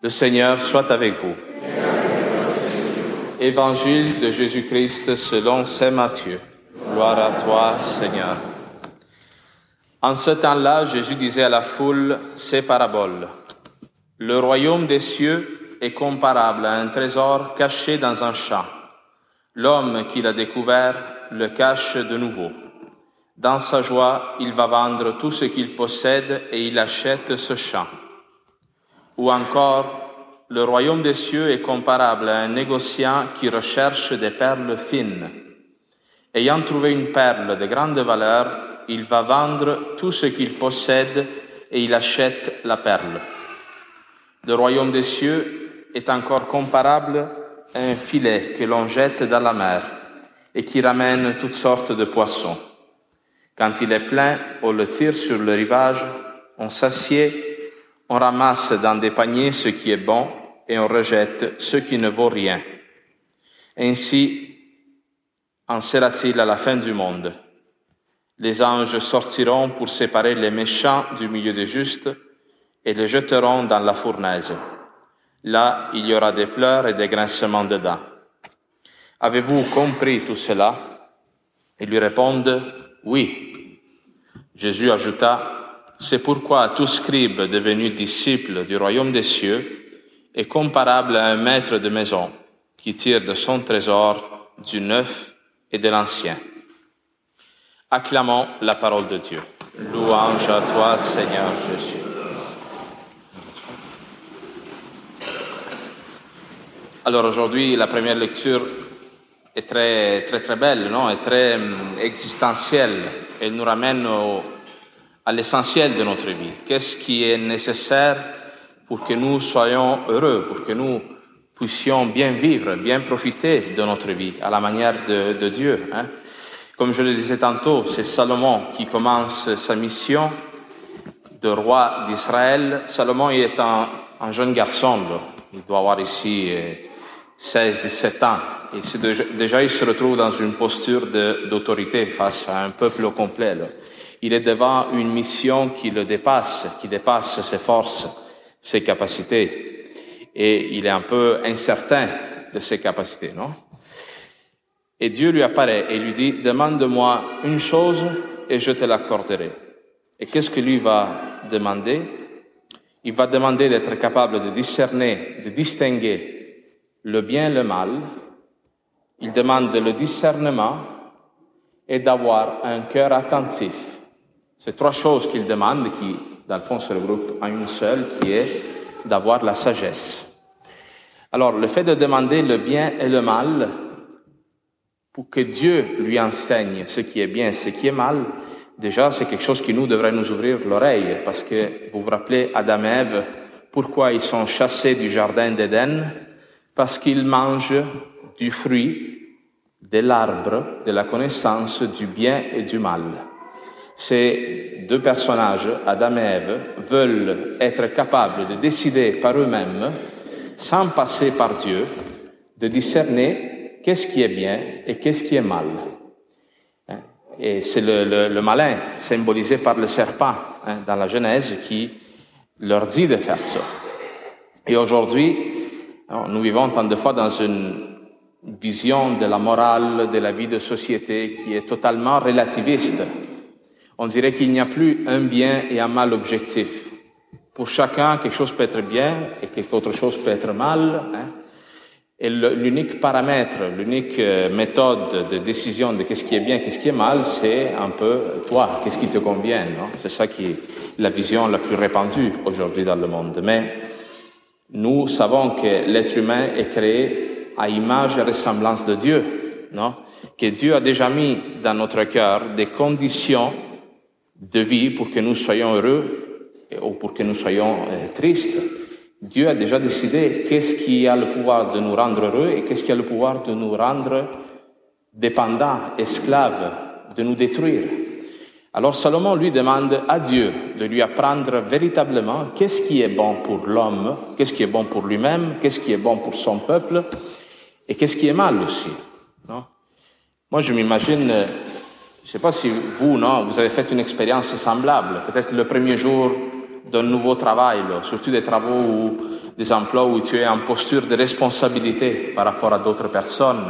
Le Seigneur soit avec vous. Évangile de Jésus-Christ selon Saint Matthieu. Gloire à toi, Seigneur. En ce temps-là, Jésus disait à la foule ces paraboles. Le royaume des cieux est comparable à un trésor caché dans un champ. L'homme qui l'a découvert le cache de nouveau. Dans sa joie, il va vendre tout ce qu'il possède et il achète ce champ. Ou encore, le royaume des cieux est comparable à un négociant qui recherche des perles fines. Ayant trouvé une perle de grande valeur, il va vendre tout ce qu'il possède et il achète la perle. Le royaume des cieux est encore comparable à un filet que l'on jette dans la mer et qui ramène toutes sortes de poissons. Quand il est plein, on le tire sur le rivage, on s'assied, on ramasse dans des paniers ce qui est bon et on rejette ce qui ne vaut rien. Ainsi en sera-t-il à la fin du monde. Les anges sortiront pour séparer les méchants du milieu des justes et les jeteront dans la fournaise. Là, il y aura des pleurs et des grincements de dents. Avez-vous compris tout cela? Ils lui répondent, oui. Jésus ajouta, c'est pourquoi tout scribe devenu disciple du royaume des cieux est comparable à un maître de maison qui tire de son trésor du neuf et de l'ancien. Acclamons la parole de Dieu. Louange à toi, Seigneur Jésus. Alors aujourd'hui, la première lecture est très, très, très belle, non? est très hum, existentielle. Elle nous ramène au, à l'essentiel de notre vie. Qu'est-ce qui est nécessaire pour que nous soyons heureux, pour que nous puissions bien vivre, bien profiter de notre vie à la manière de, Dieu. Hein? Comme je le disais tantôt, c'est Salomon qui commence sa mission de roi d'Israël. Salomon il est un, un jeune garçon, il doit avoir ici 16-17 ans. Et déjà, il se retrouve dans une posture d'autorité face à un peuple complet. Il est devant une mission qui le dépasse, qui dépasse ses forces, ses capacités. Et il est un peu incertain de ses capacités, non? Et Dieu lui apparaît et lui dit, demande-moi une chose et je te l'accorderai. Et qu'est-ce que lui va demander? Il va demander d'être capable de discerner, de distinguer le bien et le mal, il demande le discernement et d'avoir un cœur attentif. C'est trois choses qu'il demande qui, dans le fond, se regroupent en une seule, qui est d'avoir la sagesse. Alors, le fait de demander le bien et le mal, pour que Dieu lui enseigne ce qui est bien, ce qui est mal, déjà, c'est quelque chose qui nous devrait nous ouvrir l'oreille, parce que vous vous rappelez Adam et Ève, pourquoi ils sont chassés du jardin d'Éden? Parce qu'ils mangent du fruit de l'arbre de la connaissance du bien et du mal. Ces deux personnages, Adam et Ève, veulent être capables de décider par eux-mêmes, sans passer par Dieu, de discerner qu'est-ce qui est bien et qu'est-ce qui est mal. Et c'est le, malin, symbolisé par le serpent hein, dans la Genèse, qui leur dit de faire ça. Et aujourd'hui, nous vivons tant de fois dans une vision de la morale, de la vie de société qui est totalement relativiste. On dirait qu'il n'y a plus un bien et un mal objectif. Pour chacun, quelque chose peut être bien et quelque autre chose peut être mal. Hein? Et l'unique paramètre, l'unique méthode de décision de qu'est-ce qui est bien, qu'est-ce qui est mal, c'est un peu toi, qu'est-ce qui te convient. C'est ça qui est la vision la plus répandue aujourd'hui dans le monde. Mais nous savons que l'être humain est créé à image et ressemblance de Dieu, non? Que Dieu a déjà mis dans notre cœur des conditions de vie pour que nous soyons heureux ou pour que nous soyons euh, tristes. Dieu a déjà décidé qu'est-ce qui a le pouvoir de nous rendre heureux et qu'est-ce qui a le pouvoir de nous rendre dépendants, esclaves, de nous détruire. Alors Salomon lui demande à Dieu de lui apprendre véritablement qu'est-ce qui est bon pour l'homme, qu'est-ce qui est bon pour lui-même, qu'est-ce qui est bon pour son peuple et qu'est-ce qui est mal aussi. Non? Moi, je m'imagine, je ne sais pas si vous, non, vous avez fait une expérience semblable. Peut-être le premier jour d'un nouveau travail, surtout des travaux où des emplois où tu es en posture de responsabilité par rapport à d'autres personnes,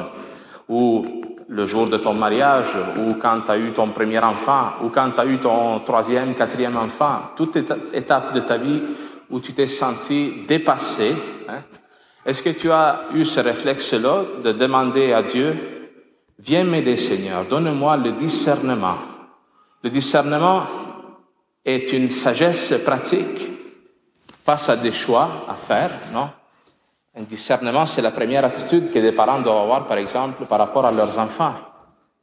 ou le jour de ton mariage, ou quand tu as eu ton premier enfant, ou quand tu as eu ton troisième, quatrième enfant, toute étape de ta vie où tu t'es senti dépassé. Hein? Est-ce que tu as eu ce réflexe-là de demander à Dieu, viens m'aider Seigneur, donne-moi le discernement. Le discernement est une sagesse pratique face à des choix à faire, non? Un discernement, c'est la première attitude que des parents doivent avoir, par exemple, par rapport à leurs enfants.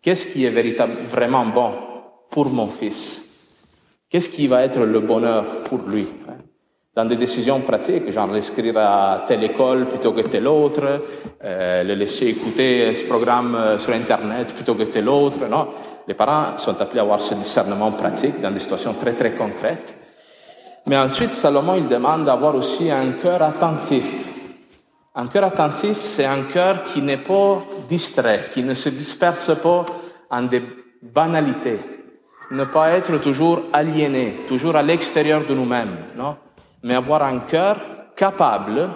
Qu'est-ce qui est véritablement vraiment bon pour mon fils? Qu'est-ce qui va être le bonheur pour lui Dans des décisions pratiques, genre l'inscrire à telle école plutôt que telle autre, euh, le laisser écouter ce programme euh, sur Internet plutôt que tel autre, non Les parents sont appelés à avoir ce discernement pratique dans des situations très très concrètes. Mais ensuite, Salomon, il demande d'avoir aussi un cœur attentif. Un cœur attentif, c'est un cœur qui n'est pas distrait, qui ne se disperse pas en des banalités. Ne pas être toujours aliéné, toujours à l'extérieur de nous-mêmes, non? Mais avoir un cœur capable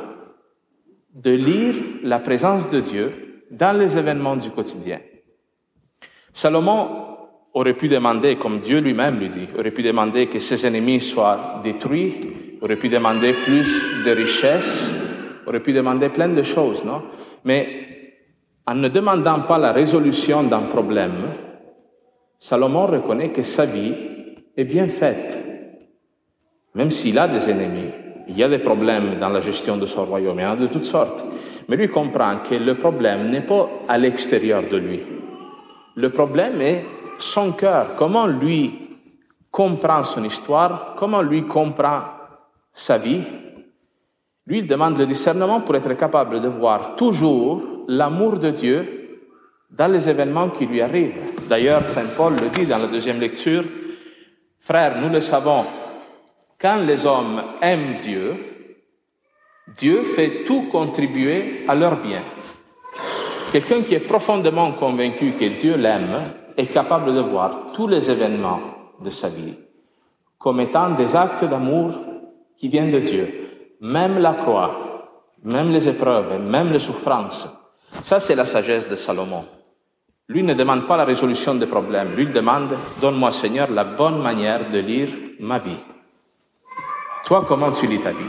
de lire la présence de Dieu dans les événements du quotidien. Salomon aurait pu demander, comme Dieu lui-même lui dit, aurait pu demander que ses ennemis soient détruits, aurait pu demander plus de richesses, aurait pu demander plein de choses, non? Mais en ne demandant pas la résolution d'un problème, Salomon reconnaît que sa vie est bien faite, même s'il a des ennemis. Il y a des problèmes dans la gestion de son royaume, il y en a de toutes sortes. Mais lui comprend que le problème n'est pas à l'extérieur de lui. Le problème est son cœur, comment lui comprend son histoire, comment lui comprend sa vie? Lui, il demande le discernement pour être capable de voir toujours l'amour de Dieu dans les événements qui lui arrivent. D'ailleurs, Saint Paul le dit dans la deuxième lecture, Frères, nous le savons, quand les hommes aiment Dieu, Dieu fait tout contribuer à leur bien. Quelqu'un qui est profondément convaincu que Dieu l'aime est capable de voir tous les événements de sa vie comme étant des actes d'amour qui viennent de Dieu. Même la croix, même les épreuves, même les souffrances. Ça, c'est la sagesse de Salomon. Lui ne demande pas la résolution des problèmes. Lui demande, donne-moi Seigneur la bonne manière de lire ma vie. Toi, comment tu lis ta vie?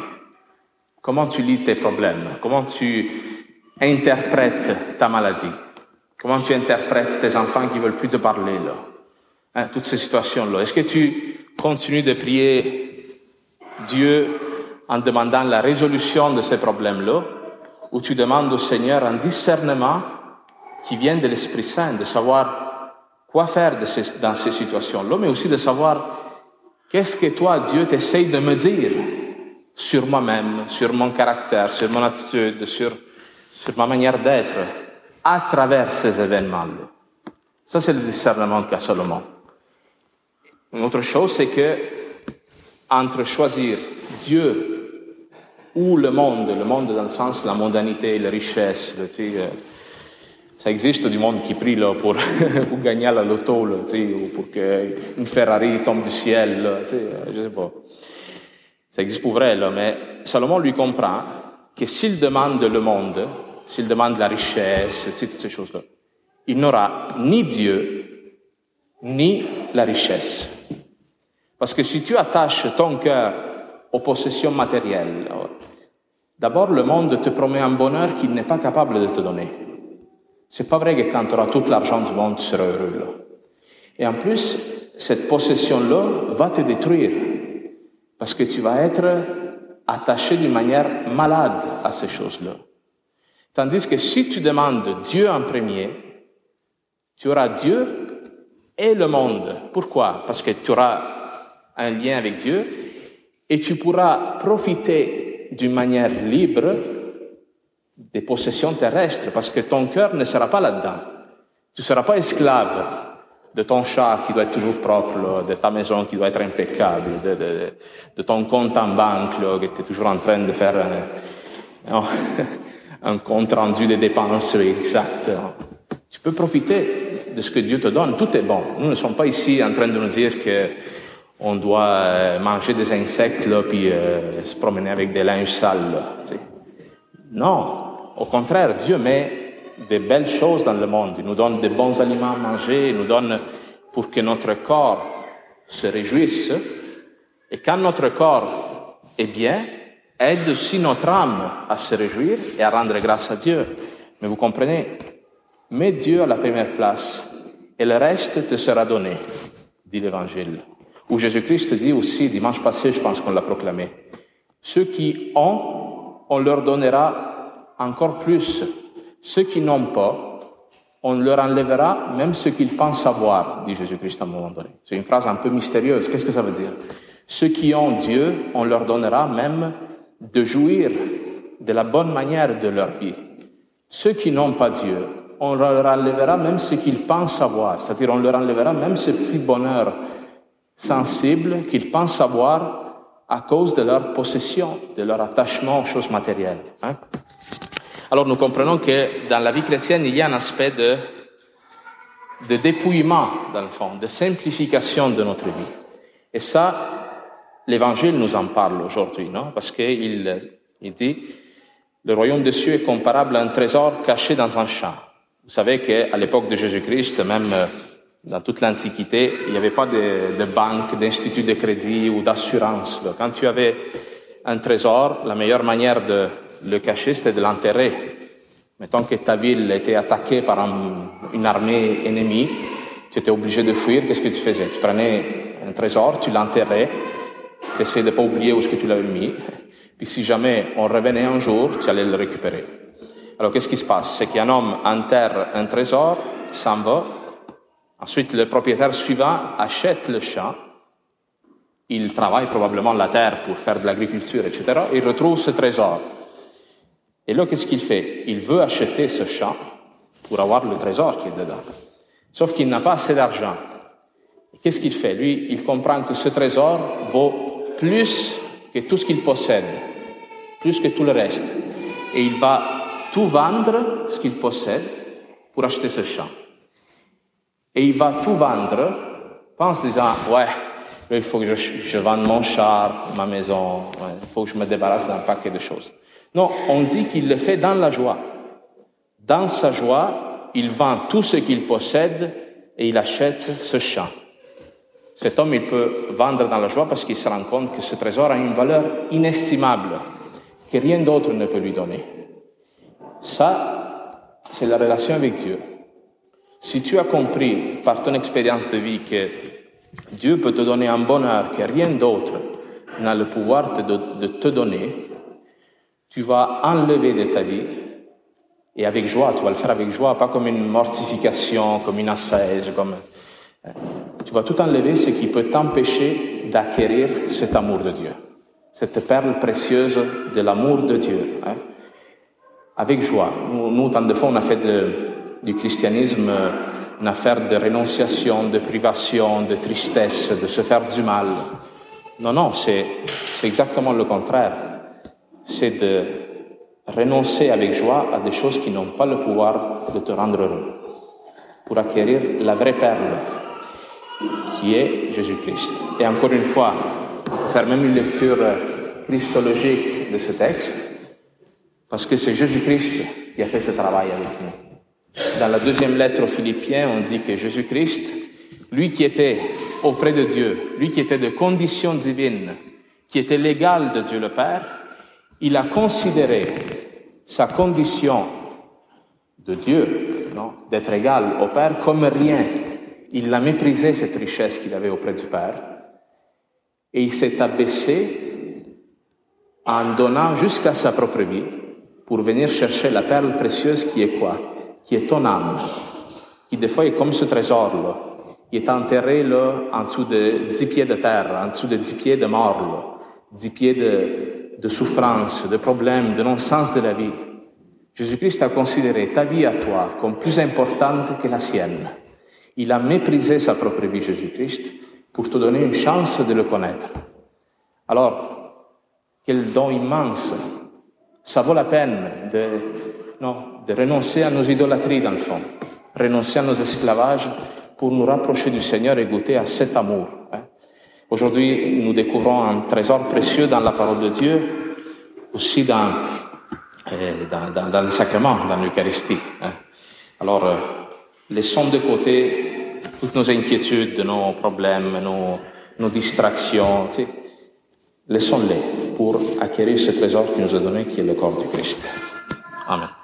Comment tu lis tes problèmes? Comment tu interprètes ta maladie? Comment tu interprètes tes enfants qui veulent plus te parler, là? Hein, toutes ces situations-là. Est-ce que tu continues de prier Dieu en demandant la résolution de ces problèmes-là, ou tu demandes au Seigneur un discernement qui vient de l'Esprit Saint, de savoir quoi faire dans ces situations-là, mais aussi de savoir qu'est-ce que toi, Dieu, t'essaye de me dire sur moi-même, sur mon caractère, sur mon attitude, sur, sur ma manière d'être à travers ces événements-là? Ça, c'est le discernement qu'a Salomon. Une autre chose, c'est que entre choisir Dieu ou le monde, le monde dans le sens de la mondanité, la richesse, tu sais, euh, ça existe du monde qui prie pour, pour gagner la loto, ou pour qu'une Ferrari tombe du ciel, là, euh, je sais pas. Ça existe pour vrai, mais Salomon lui comprend que s'il demande le monde, s'il demande la richesse, toutes ces choses-là, il n'aura ni Dieu, ni la richesse. Parce que si tu attaches ton cœur aux possessions matérielles, d'abord le monde te promet un bonheur qu'il n'est pas capable de te donner. C'est pas vrai que quand tu auras tout l'argent du monde, tu seras heureux là. Et en plus, cette possession-là va te détruire parce que tu vas être attaché d'une manière malade à ces choses-là. Tandis que si tu demandes Dieu en premier, tu auras Dieu et le monde. Pourquoi? Parce que tu auras un lien avec Dieu et tu pourras profiter d'une manière libre des possessions terrestres parce que ton cœur ne sera pas là-dedans. Tu ne seras pas esclave de ton chat qui doit être toujours propre, de ta maison qui doit être impeccable, de, ton compte en banque que tu es toujours en train de faire. Non. un compte rendu des dépenses exact. Tu peux profiter de ce que Dieu te donne. Tout est bon. Nous ne sommes pas ici en train de nous dire que on doit euh, manger des insectes, là, puis euh, se promener avec des linges sales. Non, au contraire, Dieu met des belles choses dans le monde. Il nous donne des bons aliments à manger, il nous donne pour que notre corps se réjouisse. Et quand notre corps est bien, aide aussi notre âme à se réjouir et à rendre grâce à Dieu. Mais vous comprenez, mets Dieu à la première place et le reste te sera donné, dit l'Évangile. Où Jésus-Christ dit aussi, dimanche passé, je pense qu'on l'a proclamé, ceux qui ont, on leur donnera encore plus. Ceux qui n'ont pas, on leur enlèvera même ce qu'ils pensent avoir, dit Jésus-Christ à un moment donné. C'est une phrase un peu mystérieuse. Qu'est-ce que ça veut dire? Ceux qui ont Dieu, on leur donnera même de jouir de la bonne manière de leur vie. Ceux qui n'ont pas Dieu, on leur enlèvera même ce qu'ils pensent avoir, c'est-à-dire on leur enlèvera même ce petit bonheur sensible qu'ils pensent avoir à cause de leur possession, de leur attachement aux choses matérielles. Hein? Alors nous comprenons que dans la vie chrétienne, il y a un aspect de, dépouillement, dans le fond, de simplification de notre vie. Et ça, l'Évangile nous en parle aujourd'hui, non? Parce qu'il il dit, le royaume des cieux est comparable à un trésor caché dans un champ. Vous savez qu'à l'époque de Jésus-Christ, même euh, dans toute l'Antiquité, il n'y avait pas de, de banque, d'institut de crédit ou d'assurance. Quand tu avais un trésor, la meilleure manière de le cacher, c'était de l'enterrer. Mettons que ta ville était attaquée par une armée ennemie, tu étais obligé de fuir, qu'est-ce que tu faisais? Tu prenais un trésor, tu l'enterrais, tu essayais de ne pas oublier où est-ce que tu l'avais mis, puis si jamais on revenait un jour, tu allais le récupérer. Alors qu'est-ce qui se passe? C'est qu'un homme enterre un trésor, s'en va, ensuite le propriétaire suivant achète le champ, il travaille probablement la terre pour faire de l'agriculture, etc., et il retrouve ce trésor. Et là, qu'est-ce qu'il fait? Il veut acheter ce champ pour avoir le trésor qui est dedans. Sauf qu'il n'a pas assez d'argent. Qu'est-ce qu'il fait? Lui, il comprend que ce trésor vaut plus que tout ce qu'il possède, plus que tout le reste. Et il va tout vendre, ce qu'il possède, pour acheter ce champ. Et il va tout vendre, pense disant, ouais, il faut que je, je vende mon char, ma maison, il faut que je me débarrasse d'un paquet de choses. Non, on dit qu'il le fait dans la joie. Dans sa joie, il vend tout ce qu'il possède et il achète ce champ. Cet homme, il peut vendre dans la joie parce qu'il se rend compte que ce trésor a une valeur inestimable, que rien d'autre ne peut lui donner. Ça, c'est la relation avec Dieu. Si tu as compris par ton expérience de vie que Dieu peut te donner un bonheur que rien d'autre n'a le pouvoir de, te donner, tu vas enlever de ta vie et avec joie, tu vas le faire avec joie, pas comme une mortification, comme une assaise, comme... Euh, tu vas tout enlever ce qui peut t'empêcher d'acquérir cet amour de Dieu, cette perle précieuse de l'amour de Dieu. Hein. Avec joie. Nous, tant de fois, on a fait du christianisme une affaire de renonciation, de privation, de tristesse, de se faire du mal. Non, non, c'est exactement le contraire c'est de renoncer avec joie à des choses qui n'ont pas le pouvoir de te rendre heureux, pour acquérir la vraie perle, qui est Jésus-Christ. Et encore une fois, faire même une lecture christologique de ce texte, parce que c'est Jésus-Christ qui a fait ce travail avec nous. Dans la deuxième lettre aux Philippiens, on dit que Jésus-Christ, lui qui était auprès de Dieu, lui qui était de condition divine, qui était l'égal de Dieu le Père, il a considéré sa condition de Dieu, d'être égal au Père, comme rien. Il l'a méprisé, cette richesse qu'il avait auprès du Père, et il s'est abaissé en donnant jusqu'à sa propre vie pour venir chercher la perle précieuse qui est quoi? Qui est ton âme, qui des fois est comme ce trésor-là. Il est enterré là, en dessous de dix pieds de terre, en dessous de dix pieds de mort, dix pieds de, de souffrance, de problèmes, de non-sens de la vie, Jésus-Christ a considéré ta vie à toi comme plus importante que la sienne. Il a méprisé sa propre vie, Jésus-Christ, pour te donner une chance de le connaître. Alors, quel don immense. Ça vaut la peine de, non, de renoncer à nos idolâtries, dans le fond, renoncer à nos esclavages pour nous rapprocher du Seigneur et goûter à cet amour. Aujourd'hui, nous découvrons un trésor précieux dans la parole de Dieu, aussi dans, euh, dans, dans, dans, le sacrement, dans l'Eucharistie. Hein. Alors, euh, laissons de côté toutes nos inquiétudes, nos problèmes, nos, nos distractions. Tu sais. Laissons-les pour acquérir ce trésor qui nous a donné, qui est le corps du Christ. Amen.